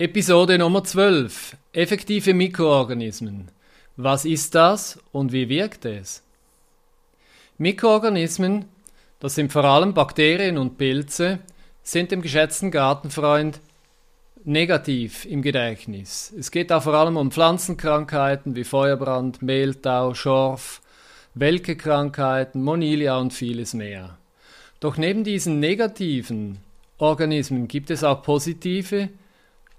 Episode Nummer 12. Effektive Mikroorganismen. Was ist das und wie wirkt es? Mikroorganismen, das sind vor allem Bakterien und Pilze, sind dem geschätzten Gartenfreund negativ im Gedächtnis. Es geht da vor allem um Pflanzenkrankheiten wie Feuerbrand, Mehltau, Schorf, Welke-Krankheiten, Monilia und vieles mehr. Doch neben diesen negativen Organismen gibt es auch positive,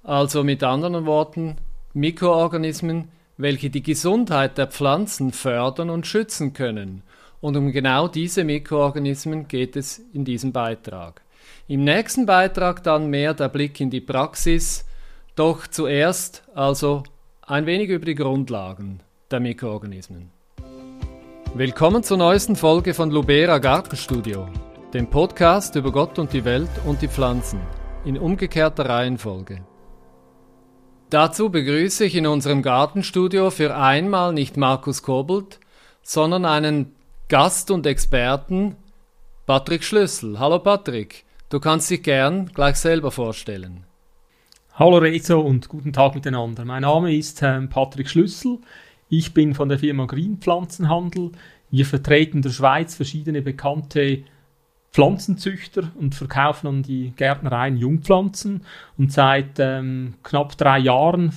also mit anderen Worten Mikroorganismen, welche die Gesundheit der Pflanzen fördern und schützen können. Und um genau diese Mikroorganismen geht es in diesem Beitrag. Im nächsten Beitrag dann mehr der Blick in die Praxis, doch zuerst also ein wenig über die Grundlagen der Mikroorganismen. Willkommen zur neuesten Folge von Lubera Gartenstudio, dem Podcast über Gott und die Welt und die Pflanzen, in umgekehrter Reihenfolge. Dazu begrüße ich in unserem Gartenstudio für einmal nicht Markus Kobelt, sondern einen Gast und Experten, Patrick Schlüssel. Hallo Patrick, du kannst dich gern gleich selber vorstellen. Hallo Rezo und guten Tag miteinander. Mein Name ist ähm, Patrick Schlüssel. Ich bin von der Firma Green Pflanzenhandel. Wir vertreten in der Schweiz verschiedene bekannte Pflanzenzüchter und verkaufen an die Gärtnereien Jungpflanzen. Und seit ähm, knapp drei Jahren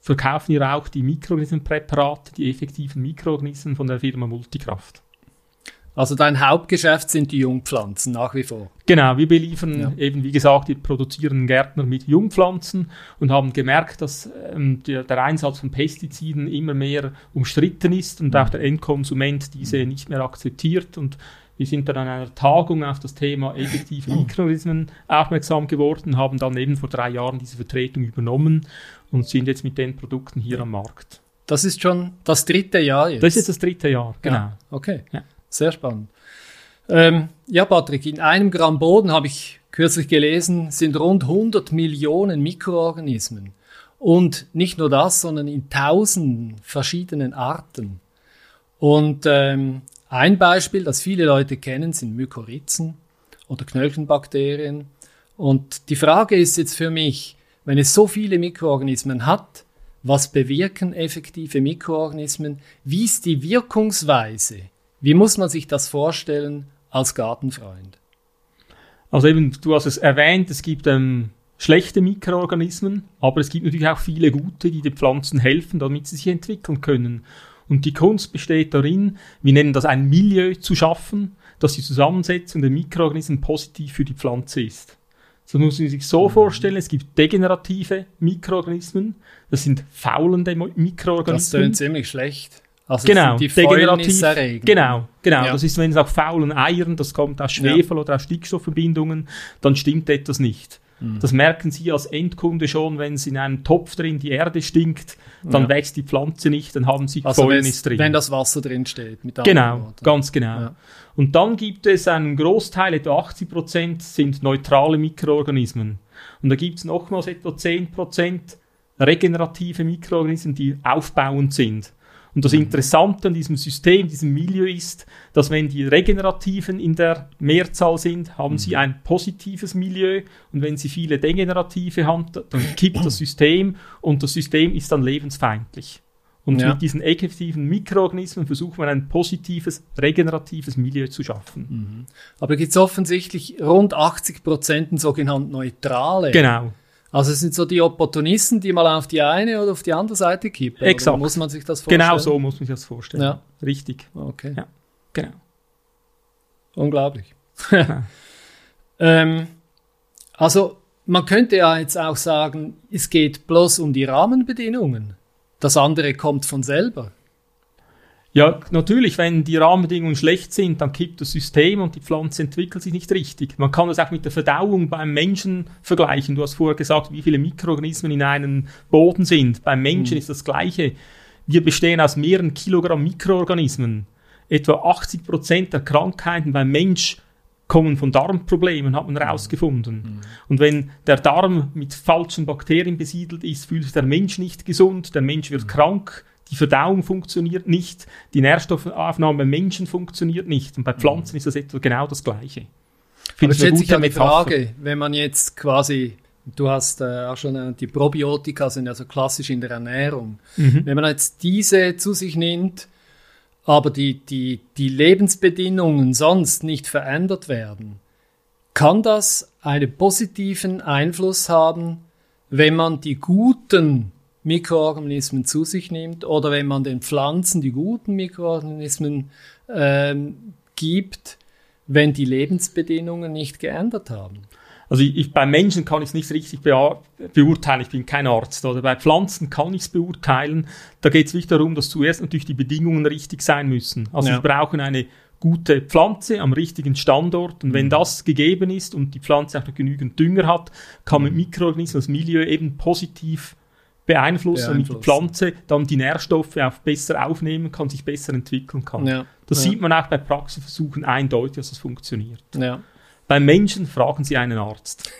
verkaufen wir auch die Mikroorganismenpräparate, die effektiven Mikroorganismen von der Firma Multikraft. Also dein Hauptgeschäft sind die Jungpflanzen nach wie vor. Genau, wir beliefern ja. eben, wie gesagt, die produzieren Gärtner mit Jungpflanzen und haben gemerkt, dass ähm, der, der, Einsatz von Pestiziden immer mehr umstritten ist und auch der Endkonsument diese nicht mehr akzeptiert und wir sind dann an einer Tagung auf das Thema effektive Mikroorganismen aufmerksam geworden, haben dann eben vor drei Jahren diese Vertretung übernommen und sind jetzt mit den Produkten hier am Markt. Das ist schon das dritte Jahr jetzt? Das ist jetzt das dritte Jahr, genau. Ja, okay, ja. sehr spannend. Ähm, ja, Patrick, in einem Gramm Boden habe ich kürzlich gelesen, sind rund 100 Millionen Mikroorganismen. Und nicht nur das, sondern in tausenden verschiedenen Arten. Und ähm, ein Beispiel, das viele Leute kennen, sind Mykorrhizen oder Knöchelbakterien. Und die Frage ist jetzt für mich, wenn es so viele Mikroorganismen hat, was bewirken effektive Mikroorganismen? Wie ist die Wirkungsweise? Wie muss man sich das vorstellen als Gartenfreund? Also eben, du hast es erwähnt, es gibt ähm, schlechte Mikroorganismen, aber es gibt natürlich auch viele gute, die den Pflanzen helfen, damit sie sich entwickeln können. Und die Kunst besteht darin, wir nennen das ein Milieu zu schaffen, dass die Zusammensetzung der Mikroorganismen positiv für die Pflanze ist. So muss man sich so mhm. vorstellen, es gibt degenerative Mikroorganismen, das sind faulende Mikroorganismen. Das tönt ziemlich schlecht. Also genau, die degenerativ. Genau, genau. Ja. Das ist, wenn es auch faulen Eiern, das kommt aus Schwefel ja. oder aus Stickstoffverbindungen, dann stimmt etwas nicht. Mhm. Das merken Sie als Endkunde schon, wenn es in einem Topf drin die Erde stinkt, dann ja. wächst die Pflanze nicht, dann haben Sie also Fäulnis drin. Wenn das Wasser drin steht. genau, ganz genau. Ja. Und dann gibt es einen Großteil, etwa 80 Prozent, sind neutrale Mikroorganismen. Und da gibt es nochmals etwa 10 Prozent regenerative Mikroorganismen, die aufbauend sind. Und das mhm. Interessante an diesem System, diesem Milieu ist, dass wenn die Regenerativen in der Mehrzahl sind, haben sie mhm. ein positives Milieu und wenn sie viele Degenerative haben, dann kippt das System und das System ist dann lebensfeindlich. Und ja. mit diesen effektiven Mikroorganismen versucht man ein positives, regeneratives Milieu zu schaffen. Mhm. Aber gibt es offensichtlich rund 80 Prozent sogenannte neutrale. Genau. Also es sind so die Opportunisten, die mal auf die eine oder auf die andere Seite kippen. Exakt. muss man sich das vorstellen? Genau so muss man sich das vorstellen. Ja. Richtig. Okay. Ja, genau. Unglaublich. ähm, also man könnte ja jetzt auch sagen, es geht bloß um die Rahmenbedingungen. Das andere kommt von selber. Ja, natürlich, wenn die Rahmenbedingungen schlecht sind, dann kippt das System und die Pflanze entwickelt sich nicht richtig. Man kann das auch mit der Verdauung beim Menschen vergleichen. Du hast vorher gesagt, wie viele Mikroorganismen in einem Boden sind. Beim Menschen mhm. ist das Gleiche. Wir bestehen aus mehreren Kilogramm Mikroorganismen. Etwa 80 Prozent der Krankheiten beim Mensch kommen von Darmproblemen, hat man herausgefunden. Mhm. Und wenn der Darm mit falschen Bakterien besiedelt ist, fühlt sich der Mensch nicht gesund, der Mensch wird mhm. krank, die Verdauung funktioniert nicht, die Nährstoffaufnahme beim Menschen funktioniert nicht. Und bei Pflanzen mhm. ist das etwa genau das Gleiche. Finde Aber stellt sich ja die Frage, wenn man jetzt quasi Du hast äh, auch schon, äh, die Probiotika sind ja so klassisch in der Ernährung. Wenn man jetzt diese zu sich nimmt, aber die, die, die Lebensbedingungen sonst nicht verändert werden, kann das einen positiven Einfluss haben, wenn man die guten Mikroorganismen zu sich nimmt oder wenn man den Pflanzen die guten Mikroorganismen ähm, gibt, wenn die Lebensbedingungen nicht geändert haben. Also ich, ich, bei Menschen kann ich es nicht richtig beurteilen, ich bin kein Arzt. Oder bei Pflanzen kann ich es beurteilen. Da geht es wirklich darum, dass zuerst natürlich die Bedingungen richtig sein müssen. Also ja. wir brauchen eine gute Pflanze am richtigen Standort. Und wenn mhm. das gegeben ist und die Pflanze auch noch genügend Dünger hat, kann man mhm. Mikroorganismen das Milieu eben positiv beeinflussen, damit die Pflanze dann die Nährstoffe auch besser aufnehmen kann, sich besser entwickeln kann. Ja. Das ja. sieht man auch bei Praxisversuchen eindeutig, dass das funktioniert. Ja. Beim Menschen fragen Sie einen Arzt.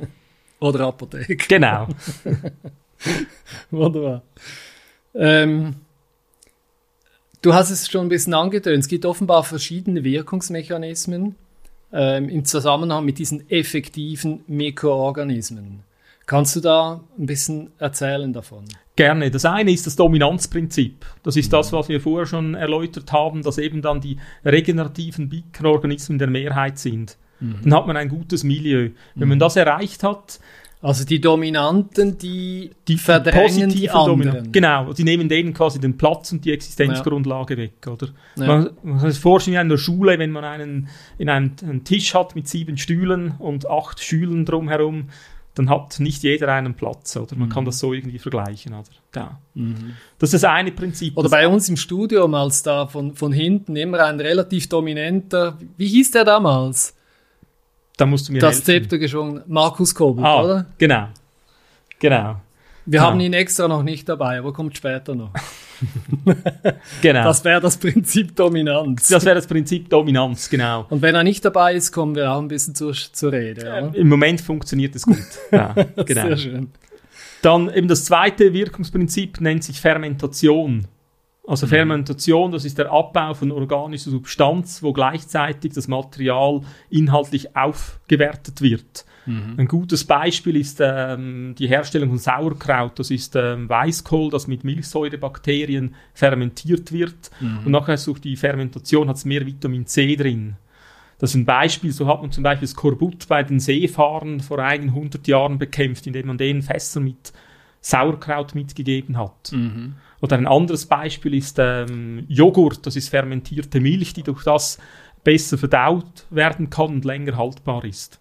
Oder Apotheke. Genau. Wunderbar. Ähm, du hast es schon ein bisschen angetönt. Es gibt offenbar verschiedene Wirkungsmechanismen ähm, im Zusammenhang mit diesen effektiven Mikroorganismen. Kannst du da ein bisschen erzählen davon? Gerne. Das eine ist das Dominanzprinzip. Das ist das, was wir vorher schon erläutert haben, dass eben dann die regenerativen Mikroorganismen der Mehrheit sind. Mhm. Dann hat man ein gutes Milieu. Wenn mhm. man das erreicht hat, also die Dominanten, die, die verdrängen die anderen. Dominanten. Genau, die nehmen denen quasi den Platz und die Existenzgrundlage ja. weg, oder? Ja. Man, man kann sich vorstellen, in der Schule, wenn man einen, in einen, einen Tisch hat mit sieben Stühlen und acht Schülern drumherum, dann hat nicht jeder einen Platz, oder? Man mhm. kann das so irgendwie vergleichen, oder? Ja. Mhm. Das ist das eine Prinzip. Oder bei uns im Studium, als da von, von hinten immer ein relativ dominanter, wie hieß der damals? Da musst du mir Das helfen. Zepter geschwungen, Markus Kobel, ah, oder? Genau. Genau. Wir ja. haben ihn extra noch nicht dabei, aber kommt später noch. genau. Das wäre das Prinzip Dominanz. Das wäre das Prinzip Dominanz, genau. Und wenn er nicht dabei ist, kommen wir auch ein bisschen zur, zur Rede. Ja, Im Moment funktioniert es gut. Ja, genau. Sehr schön. Dann eben das zweite Wirkungsprinzip nennt sich Fermentation. Also mhm. Fermentation, das ist der Abbau von organischer Substanz, wo gleichzeitig das Material inhaltlich aufgewertet wird. Mhm. Ein gutes Beispiel ist ähm, die Herstellung von Sauerkraut. Das ist ähm, Weißkohl, das mit Milchsäurebakterien fermentiert wird. Mhm. Und nachher durch die Fermentation hat es mehr Vitamin C drin. Das ist ein Beispiel, so hat man zum Beispiel das Korbut bei den Seefahrern vor einigen hundert Jahren bekämpft, indem man denen Fässer mit Sauerkraut mitgegeben hat. Mhm. Oder ein anderes Beispiel ist ähm, Joghurt, das ist fermentierte Milch, die durch das besser verdaut werden kann und länger haltbar ist.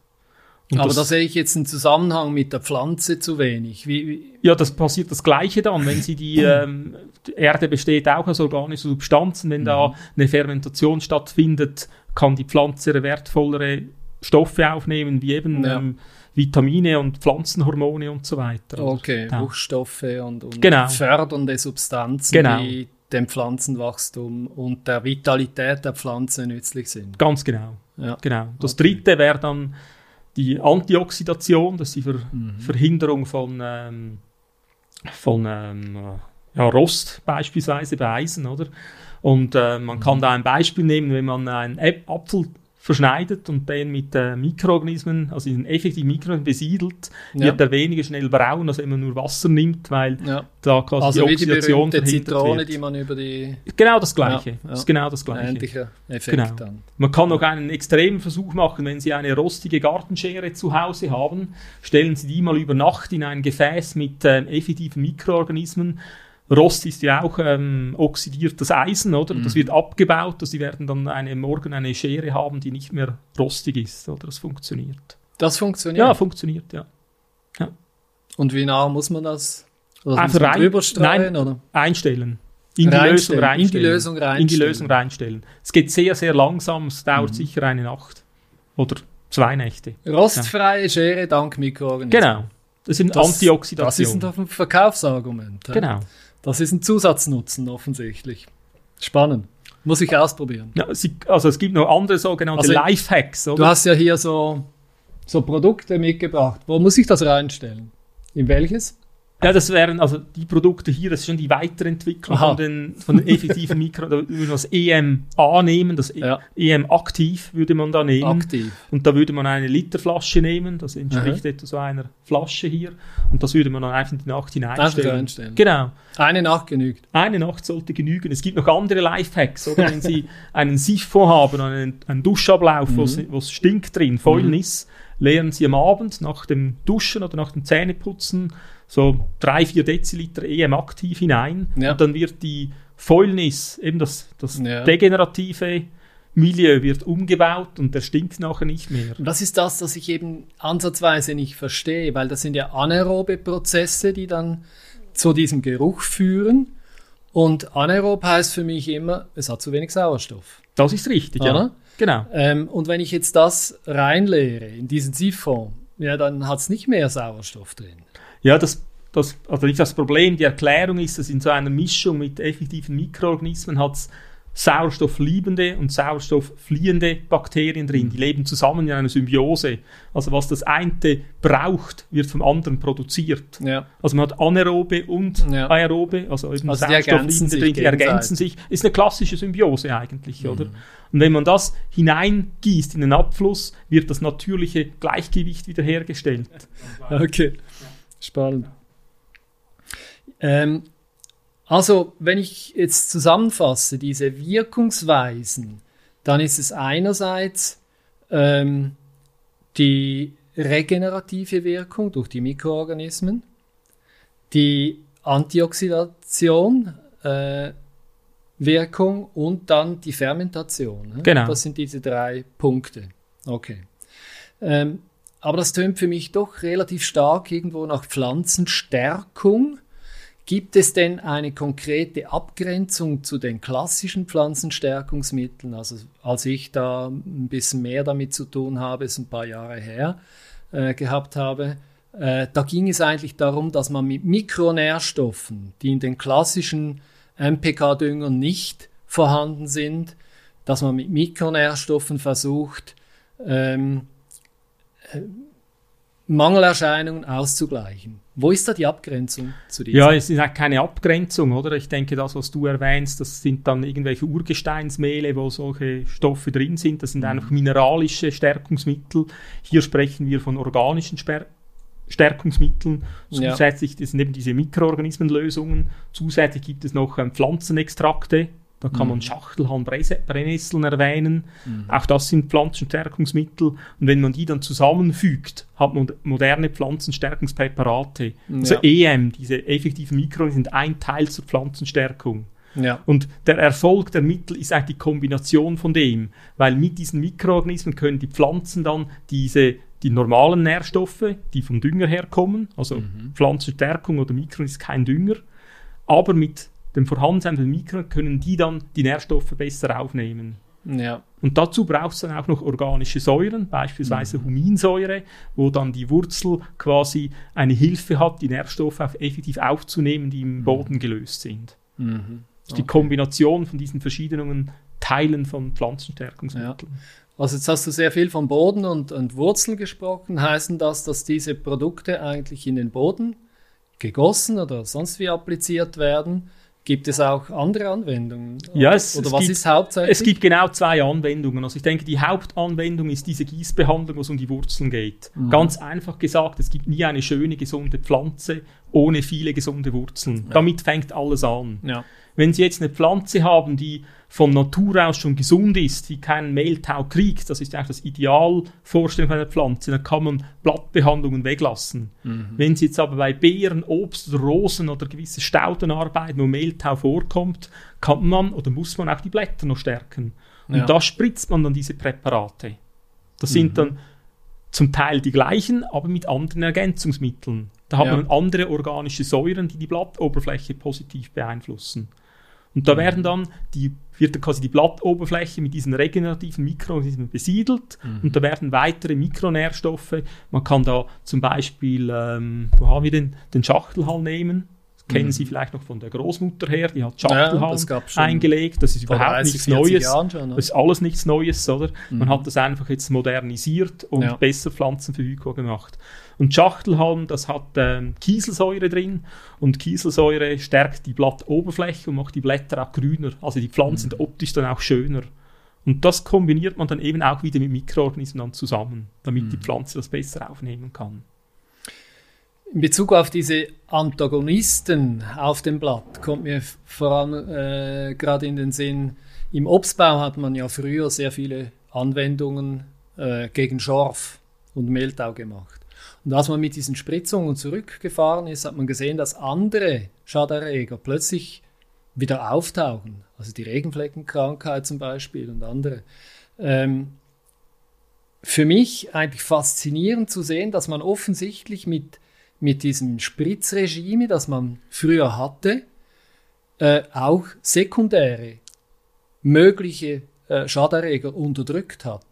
Und Aber da sehe ich jetzt einen Zusammenhang mit der Pflanze zu wenig. Wie, wie? Ja, das passiert das Gleiche dann, wenn sie die, ähm, die Erde besteht auch aus organischen Substanzen, wenn mhm. da eine Fermentation stattfindet, kann die Pflanze wertvollere Stoffe aufnehmen, wie eben ja. ähm, Vitamine und Pflanzenhormone und so weiter. Okay, ja. Buchstoffe und, und genau. fördernde Substanzen, genau. die dem Pflanzenwachstum und der Vitalität der Pflanze nützlich sind. Ganz genau. Ja. genau. Das okay. dritte wäre dann die Antioxidation, das ist die Ver mhm. Verhinderung von, ähm, von ähm, ja, Rost beispielsweise bei Eisen, oder? Und äh, man mhm. kann da ein Beispiel nehmen, wenn man einen Apfel verschneidet und den mit äh, Mikroorganismen, also in effektiven Mikroorganismen besiedelt, ja. wird er weniger schnell braun, als wenn man nur Wasser nimmt, weil ja. da quasi also die Oxidation wie die Zitrone, wird. die man über die... Genau das Gleiche. Ja, das ist genau das Gleiche. Ähnlicher Effekt genau. dann. Man kann noch einen extremen Versuch machen, wenn Sie eine rostige Gartenschere zu Hause haben, stellen Sie die mal über Nacht in ein Gefäß mit äh, effektiven Mikroorganismen Rost ist ja auch ähm, oxidiertes Eisen, oder? Mhm. Das wird abgebaut, also sie werden dann eine, morgen eine Schere haben, die nicht mehr rostig ist, oder? Das funktioniert. Das funktioniert? Ja, funktioniert, ja. ja. Und wie nah muss man das? Oder Einfach rein, nein, oder? einstellen. In die, Lösung reinstellen. in die Lösung reinstellen. In die Lösung reinstellen. Es geht sehr, sehr langsam, es dauert mhm. sicher eine Nacht. Oder zwei Nächte. Rostfreie ja. Schere dank Mikroorganismen. Genau. Das sind das, Antioxidationen. Das ist ein, doch ein Verkaufsargument. Genau. Das ist ein Zusatznutzen offensichtlich. Spannend. Muss ich ausprobieren. Ja, sie, also es gibt noch andere sogenannte also, Lifehacks. Oder? Du hast ja hier so, so Produkte mitgebracht. Wo muss ich das reinstellen? In welches? Ja, das wären also die Produkte hier, das ist schon die Weiterentwicklung Aha. von den, von den effektiven Mikro. Da würde man das EMA nehmen, das E- Ja. EM aktiv würde man da nehmen. Aktiv. Und da würde man eine Literflasche nehmen, das entspricht etwa so einer Flasche hier. Und das würde man dann einfach in die Nacht hineinstellen. Einstellen. Genau. Eine Nacht genügt. Eine Nacht sollte genügen. Es gibt noch andere Lifehacks, oder? Wenn Sie einen Siphon haben, einen, einen Duschablauf, es- wo es stinkt drin, Fäulnis, leeren Sie am Abend nach dem Duschen oder nach dem Zähneputzen so drei, vier Deziliter EM aktiv hinein. Ja. Und dann wird die Fäulnis, eben das, das Ja. degenerative Milieu wird umgebaut und der stinkt nachher nicht mehr. Und das ist das, was ich eben ansatzweise nicht verstehe, weil das sind ja anaerobe Prozesse, die dann zu diesem Geruch führen. Und anaerob heißt für mich immer, es hat zu wenig Sauerstoff. Das ist richtig, ja. Oder? Genau. Ähm, und wenn ich jetzt das reinleere in diesen Siphon, ja, dann hat es nicht mehr Sauerstoff drin. Ja, das, das, also nicht das Problem, die Erklärung ist, dass in so einer Mischung mit effektiven Mikroorganismen hat es sauerstoffliebende und sauerstofffliehende Bakterien drin. Die leben zusammen in einer Symbiose. Also was das eine braucht, wird vom anderen produziert. Ja. Also man hat anaerobe und Ja. aerobe, also eben Also sauerstoffliebende drin, die ergänzen sich. Ist eine klassische Symbiose eigentlich, Mhm. oder? Und wenn man das hineingießt in den Abfluss, wird das natürliche Gleichgewicht wiederhergestellt. Okay, spannend. Ähm, also, wenn ich jetzt zusammenfasse, diese Wirkungsweisen, dann ist es einerseits ähm, die regenerative Wirkung durch die Mikroorganismen, die Antioxidation, äh, Wirkung und dann die Fermentation. ne? Genau. Das sind diese drei Punkte. Okay. Ähm, aber das tönt für mich doch relativ stark irgendwo nach Pflanzenstärkung. Gibt es denn eine konkrete Abgrenzung zu den klassischen Pflanzenstärkungsmitteln? Also als ich da ein bisschen mehr damit zu tun habe, ist ein paar Jahre her, äh, gehabt habe, äh, da ging es eigentlich darum, dass man mit Mikronährstoffen, die in den klassischen MPK-Düngern nicht vorhanden sind, dass man mit Mikronährstoffen versucht, ähm, äh, Mangelerscheinungen auszugleichen. Wo ist da die Abgrenzung zu diesem? Ja, es ist auch keine Abgrenzung, oder? Ich denke, das, was du erwähnst, das sind dann irgendwelche Urgesteinsmehle, wo solche Stoffe drin sind. Das sind Mhm. einfach mineralische Stärkungsmittel. Hier sprechen wir von organischen Sper Stärkungsmitteln. Ja. Zusätzlich das sind eben diese Mikroorganismenlösungen. Zusätzlich gibt es noch ähm, Pflanzenextrakte. Da kann Mhm. man Schachtelhalm, Brese- Brennnesseln erwähnen. Auch das sind Pflanzenstärkungsmittel. Und wenn man die dann zusammenfügt, hat man moderne Pflanzenstärkungspräparate. Also Ja. EM, diese effektiven Mikroorganismen, sind ein Teil zur Pflanzenstärkung. Ja. Und der Erfolg der Mittel ist eigentlich die Kombination von dem, weil mit diesen Mikroorganismen können die Pflanzen dann diese die normalen Nährstoffe, die vom Dünger herkommen, also Pflanzenstärkung oder Mikro ist kein Dünger, aber mit dem Vorhandensein der Mikro können die dann die Nährstoffe besser aufnehmen. ja. Und dazu braucht es dann auch noch organische Säuren, beispielsweise Huminsäure, wo dann die Wurzel quasi eine Hilfe hat, die Nährstoffe auch effektiv aufzunehmen, die im Boden gelöst sind. Mhm. Ist die Kombination von diesen verschiedenen Teilen von Pflanzenstärkungsmitteln. Also jetzt hast du sehr viel von Boden und, und Wurzeln gesprochen. Heißen das, dass diese Produkte eigentlich in den Boden gegossen oder sonst wie appliziert werden? Gibt es auch andere Anwendungen? Ja, es- oder es was gibt- ist hauptsächlich? Es gibt genau zwei Anwendungen. Also ich denke, die Hauptanwendung ist diese Gießbehandlung, wo es um die Wurzeln geht. Ganz einfach gesagt, es gibt nie eine schöne, gesunde Pflanze ohne viele gesunde Wurzeln. Damit fängt alles an. ja. Wenn Sie jetzt eine Pflanze haben, die von Natur aus schon gesund ist, die keinen Mehltau kriegt, das ist eigentlich das Idealvorstellung einer Pflanze, dann kann man Blattbehandlungen weglassen. Wenn Sie jetzt aber bei Beeren, Obst, Rosen oder gewisse Stauden arbeiten, wo Mehltau vorkommt, kann man oder muss man auch die Blätter noch stärken. Und Ja. da spritzt man dann diese Präparate. Das sind dann zum Teil die gleichen, aber mit anderen Ergänzungsmitteln. Da hat Ja. man andere organische Säuren, die die Blattoberfläche positiv beeinflussen. Und da werden dann die, wird dann quasi die Blattoberfläche mit diesen regenerativen Mikroorganismen besiedelt und da werden weitere Mikronährstoffe. Man kann da zum Beispiel, ähm, wo haben wir den, den Schachtelhall nehmen? Kennen Sie vielleicht noch von der Großmutter her, die hat Schachtelhalm Ja, das eingelegt. Das ist überhaupt 30, nichts 40 Neues. Jahren schon, ne? Das ist alles nichts Neues, oder? Man Mhm. hat das einfach jetzt modernisiert und Ja. besser pflanzenverfügbar gemacht. Und Schachtelhalm, das hat ähm, Kieselsäure drin und Kieselsäure stärkt die Blattoberfläche und macht die Blätter auch grüner. Also die Pflanzen Mhm. sind optisch dann auch schöner. Und das kombiniert man dann eben auch wieder mit Mikroorganismen zusammen, damit Mhm. die Pflanze das besser aufnehmen kann. In Bezug auf diese Antagonisten auf dem Blatt kommt mir vor allem äh, gerade in den Sinn, im Obstbau hat man ja früher sehr viele Anwendungen äh, gegen Schorf und Mehltau gemacht. Und als man mit diesen Spritzungen zurückgefahren ist, hat man gesehen, dass andere Schaderreger plötzlich wieder auftauchen. Also die Regenfleckenkrankheit zum Beispiel und andere. Ähm, für mich eigentlich faszinierend zu sehen, dass man offensichtlich mit, mit diesem Spritzregime, das man früher hatte, äh, auch sekundäre mögliche äh, Schaderreger unterdrückt hat.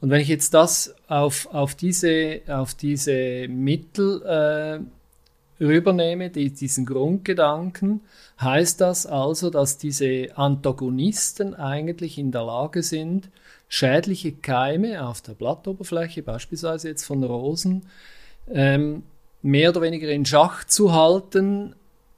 Und wenn ich jetzt das auf, auf, diese, auf diese Mittel äh, rübernehme, die, diesen Grundgedanken, heißt das also, dass diese Antagonisten eigentlich in der Lage sind, schädliche Keime auf der Blattoberfläche, beispielsweise jetzt von Rosen, ähm, mehr oder weniger in Schach zu halten,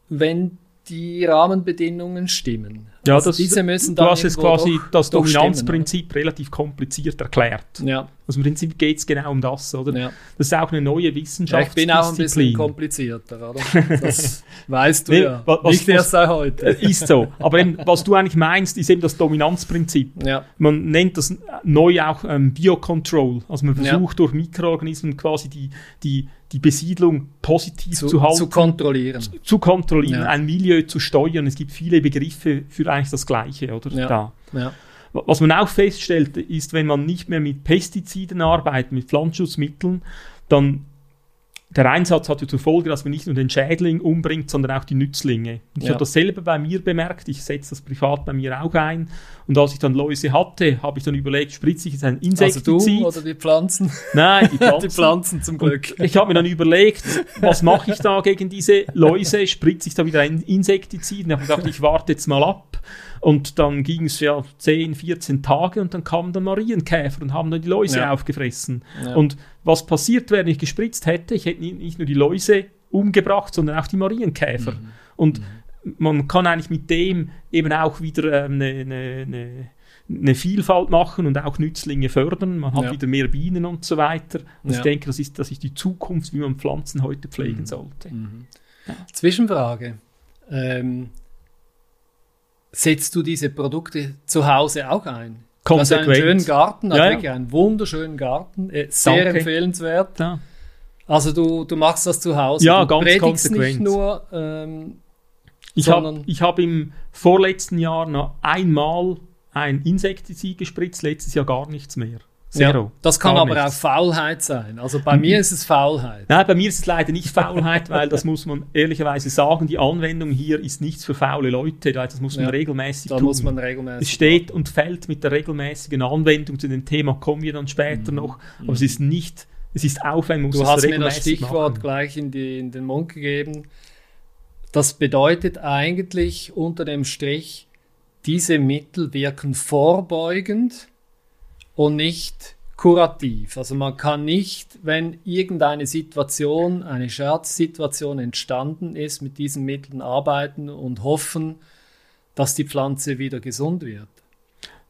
wenn die Rahmenbedingungen stimmen. Ja, Also das, diese müssen du dann hast jetzt quasi das stimmen, Dominanzprinzip relativ kompliziert erklärt. Ja, Also im Prinzip geht es genau um das, oder? ja. Das ist auch eine neue ja, ich bin auch ein bisschen komplizierter, oder? Das weißt du Nee, ja. wa- was- Nicht erst seit heute. Äh, Ist so. Aber eben, was du eigentlich meinst, ist eben das Dominanzprinzip. Ja, Man nennt das neu auch ähm, Biocontrol. Also man versucht durch Mikroorganismen quasi die, die, die Besiedlung positiv zu, zu, halten, zu kontrollieren. zu kontrollieren, ein Milieu zu steuern. Es gibt viele Begriffe für eigentlich das Gleiche, oder? Ja. Da. Ja. Was man auch feststellt, ist, wenn man nicht mehr mit Pestiziden arbeitet, mit Pflanzenschutzmitteln, dann der Einsatz hat ja zur Folge, dass man nicht nur den Schädling umbringt, sondern auch die Nützlinge. Und ich Ja. habe das selber bei mir bemerkt, ich setze das privat bei mir auch ein. Und als ich dann Läuse hatte, habe ich dann überlegt, spritze ich jetzt ein Also Insektizid? du oder die Pflanzen? Nein, die Pflanzen. Die Pflanzen zum Glück. Ich habe mir dann überlegt, was mache ich da gegen diese Läuse? Spritze ich da wieder ein Insektizid? Und ich habe gedacht, ich warte jetzt mal ab. Und dann ging es ja 10, 14 Tage und dann kamen dann Marienkäfer und haben dann die Läuse Ja. aufgefressen. Ja. Und was passiert wäre, wenn ich gespritzt hätte? Ich hätte nicht nur die Läuse umgebracht, sondern auch die Marienkäfer. Mhm. Und man kann eigentlich mit dem eben auch wieder ähm, eine, eine, eine, eine Vielfalt machen und auch Nützlinge fördern. Man hat Ja. wieder mehr Bienen und so weiter. Und Ja. ich denke, das ist, das ist die Zukunft, wie man Pflanzen heute pflegen Mhm. sollte. Mhm. Zwischenfrage. Ähm, setzt du diese Produkte zu Hause auch ein? Du hast einen Konsequent. schönen Garten, Ja, also ja. wirklich einen wunderschönen Garten, äh, sehr Danke. empfehlenswert. Ja. Also du, du machst das zu Hause. Ja, du ganz predigst konsequent. nicht nur, ähm, Ich habe hab im vorletzten Jahr noch einmal ein Insektizid gespritzt, letztes Jahr gar nichts mehr. Zero. ja, das kann Gar aber nichts. auch Faulheit sein. Also bei mir ist es Faulheit. Nein, bei mir ist es leider nicht Faulheit, weil das muss man ehrlicherweise sagen, die Anwendung hier ist nichts für faule Leute, das muss man Ja, regelmäßig Da tun. muss man regelmäßig. es steht und fällt mit der regelmäßigen Anwendung, zu dem Thema kommen wir dann später noch, aber es ist nicht, es ist aufwendig, man muss Mhm. Du es hast mir das Stichwort machen. gleich in, die, in den Mund gegeben. Das bedeutet eigentlich unter dem Strich, diese Mittel wirken vorbeugend und nicht kurativ. Also man kann nicht, wenn irgendeine Situation, eine Scherzsituation entstanden ist, mit diesen Mitteln arbeiten und hoffen, dass die Pflanze wieder gesund wird.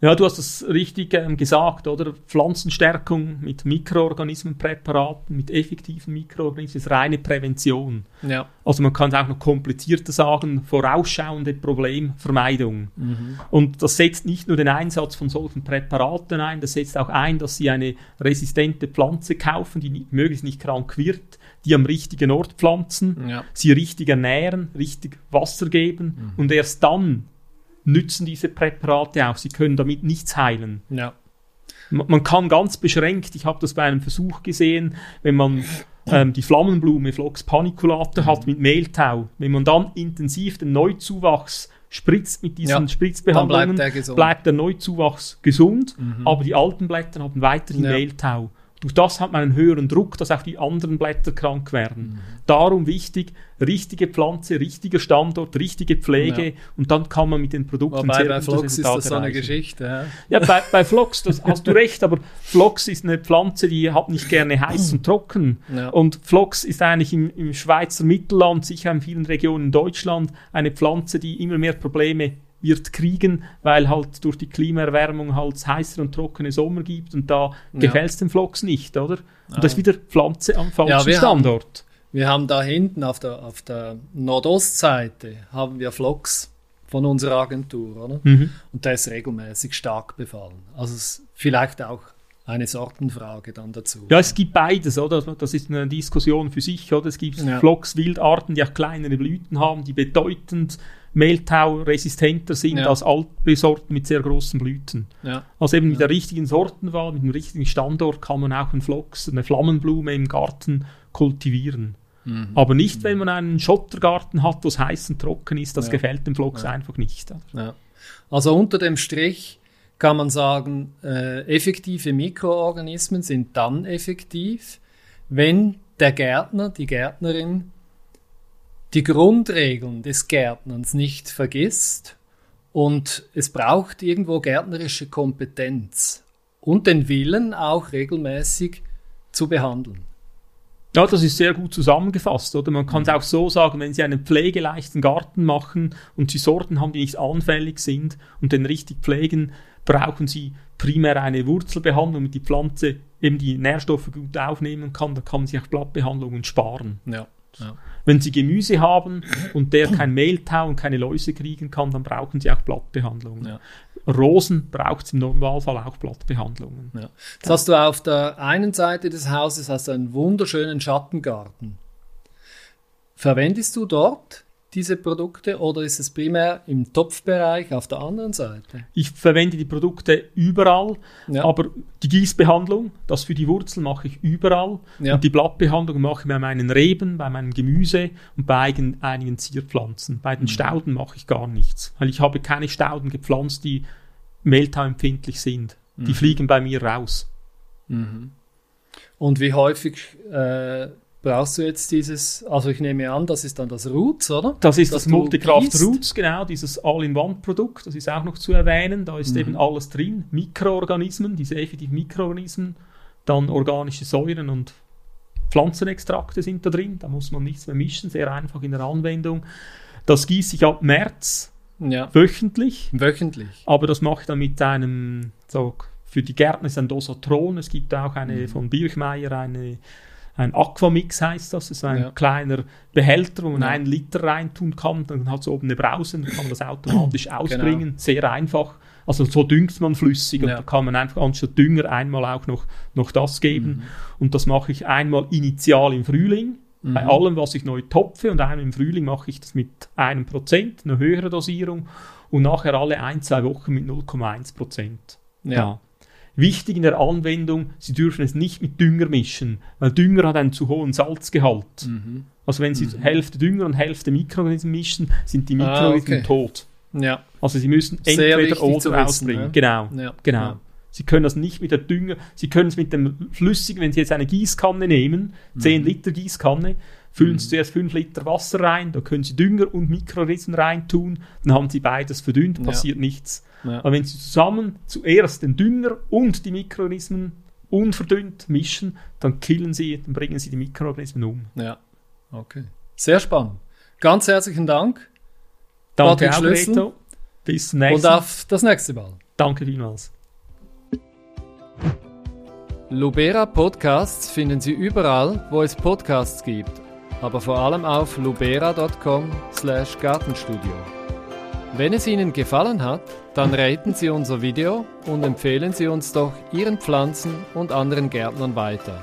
Ja, du hast es richtig ähm, gesagt, oder? Pflanzenstärkung mit Mikroorganismenpräparaten, mit effektiven Mikroorganismen ist reine Prävention. Ja. Also man kann es auch noch komplizierter sagen, vorausschauende Problemvermeidung. Mhm. Und das setzt nicht nur den Einsatz von solchen Präparaten ein, das setzt auch ein, dass Sie eine resistente Pflanze kaufen, die nicht, möglichst nicht krank wird, die am richtigen Ort pflanzen, Ja. sie richtig ernähren, richtig Wasser geben und erst dann nützen diese Präparate auch. Sie können damit nichts heilen. Ja. Ma- Man kann ganz beschränkt, ich habe das bei einem Versuch gesehen, wenn man ähm, die Flammenblume Phlox paniculata hat mit Mehltau, wenn man dann intensiv den Neuzuwachs spritzt mit diesen Ja, Spritzbehandlungen, bleibt der bleibt der Neuzuwachs gesund, Mhm. aber die alten Blätter haben weiterhin Ja. Mehltau. Durch das hat man einen höheren Druck, dass auch die anderen Blätter krank werden. Mhm. Darum wichtig, richtige Pflanze, richtiger Standort, richtige Pflege ja. und dann kann man mit den Produkten Wobei, sehr bei Phlox ist das so eine Geschichte. Ja, ja bei, bei Phlox, das hast du recht, aber Phlox ist eine Pflanze, die hat nicht gerne heiß und trocken. Ja. Und Phlox ist eigentlich im, im Schweizer Mittelland, sicher in vielen Regionen in Deutschland, eine Pflanze, die immer mehr Probleme wird kriegen, weil halt durch die Klimaerwärmung halt heißer und trockene Sommer gibt und da ja. gefällt es dem Flocks nicht, oder? Und ja. das ist wieder Pflanze am falschen ja, wir Standort. Haben, wir haben da hinten auf der, auf der Nordostseite haben wir Flocks von unserer Agentur, oder? Mhm. Und der ist regelmäßig stark befallen. Also es vielleicht auch eine Sortenfrage dann dazu. Ja, es gibt beides, oder? Das ist eine Diskussion für sich, oder? Es gibt ja. Flocks, Wildarten, die auch kleinere Blüten haben, die bedeutend Mehltau-resistenter sind ja. als alte Sorten mit sehr großen Blüten. Ja. Also eben mit der richtigen Sortenwahl, mit dem richtigen Standort kann man auch einen Flocks, eine Flammenblume im Garten kultivieren. Mhm. Aber nicht, wenn man einen Schottergarten hat, wo es heiß und trocken ist, das gefällt dem Flocks einfach nicht. Also unter dem Strich kann man sagen, äh, effektive Mikroorganismen sind dann effektiv, wenn der Gärtner, die Gärtnerin die Grundregeln des Gärtnerns nicht vergisst und es braucht irgendwo gärtnerische Kompetenz und den Willen auch regelmäßig zu behandeln. Ja, das ist sehr gut zusammengefasst, oder? Man kann es auch so sagen, wenn Sie einen pflegeleichten Garten machen und Sie Sorten haben, die nicht anfällig sind und den richtig pflegen, brauchen Sie primär eine Wurzelbehandlung, damit die Pflanze eben die Nährstoffe gut aufnehmen kann. Da kann man sich auch Blattbehandlungen sparen. Ja. Ja. Wenn Sie Gemüse haben und der kein Mehltau und keine Läuse kriegen kann, dann brauchen Sie auch Blattbehandlungen. Ja. Rosen braucht es im Normalfall auch Blattbehandlungen. Ja. Jetzt hast du auf der einen Seite des Hauses hast du einen wunderschönen Schattengarten. Verwendest du dort diese Produkte oder ist es primär im Topfbereich auf der anderen Seite? Ich verwende die Produkte überall, ja. aber die Gießbehandlung, das für die Wurzeln mache ich überall ja. und die Blattbehandlung mache ich bei meinen Reben, bei meinem Gemüse und bei einigen, einigen Zierpflanzen. Bei den mhm. Stauden mache ich gar nichts, weil ich habe keine Stauden gepflanzt, die mehltauempfindlich sind. Die mhm. fliegen bei mir raus. Mhm. Und wie häufig äh, brauchst du jetzt dieses, also ich nehme an, das ist dann das Roots, oder? Das ist das, das Multicraft Roots, genau, dieses All-in-One-Produkt, das ist auch noch zu erwähnen, da ist mhm. eben alles drin, Mikroorganismen, diese effektiven Mikroorganismen, dann organische Säuren und Pflanzenextrakte sind da drin, da muss man nichts mehr mischen, sehr einfach in der Anwendung. Das gieße ich ab März ja. wöchentlich. Wöchentlich. Aber das mache ich dann mit einem, so, für die Gärtner ist ein Dosatron, es gibt auch eine mhm. von Birchmeier, eine ein Aquamix heißt das, das ist ein ja. kleiner Behälter, wo man ja. einen Liter reintun kann, dann hat es oben eine Brause und kann man das automatisch genau. ausbringen, genau. sehr einfach. Also so düngt man flüssig ja. und da kann man einfach anstatt Dünger einmal auch noch, noch das geben. Mhm. Und das mache ich einmal initial im Frühling, mhm. bei allem, was ich neu topfe und einmal im Frühling mache ich das mit einem Prozent, eine höhere Dosierung und nachher alle ein, zwei Wochen mit 0,1 Prozent. Ja. Wichtig in der Anwendung, Sie dürfen es nicht mit Dünger mischen, weil Dünger hat einen zu hohen Salzgehalt. Mhm. Also wenn Sie mhm. Hälfte Dünger und Hälfte Mikroorganismen mischen, sind die ah, Mikroorganismen ah, okay. tot. Ja. Also Sie müssen entweder oder ausbringen. Ja. Genau, ja. genau. Ja. Sie können das nicht mit der Dünger, Sie können es mit dem Flüssigen, wenn Sie jetzt eine Gießkanne nehmen, 10 mhm. Liter Gießkanne, füllen Sie mhm. zuerst 5 Liter Wasser rein, da können Sie Dünger und Mikroorganismen reintun, dann haben Sie beides verdünnt, passiert nichts. Ja. Aber wenn Sie zusammen zuerst den Dünger und die Mikroorganismen unverdünnt mischen, dann killen Sie, dann bringen Sie die Mikroorganismen um. Ja, okay. Sehr spannend. Ganz herzlichen Dank. Danke, Reto. Bis zum nächsten Mal. Und auf das nächste Mal. Danke vielmals. Lubera Podcasts finden Sie überall, wo es Podcasts gibt, aber vor allem auf lubera.com/gartenstudio. Wenn es Ihnen gefallen hat, dann raten Sie unser Video und empfehlen Sie uns doch Ihren Pflanzen und anderen Gärtnern weiter.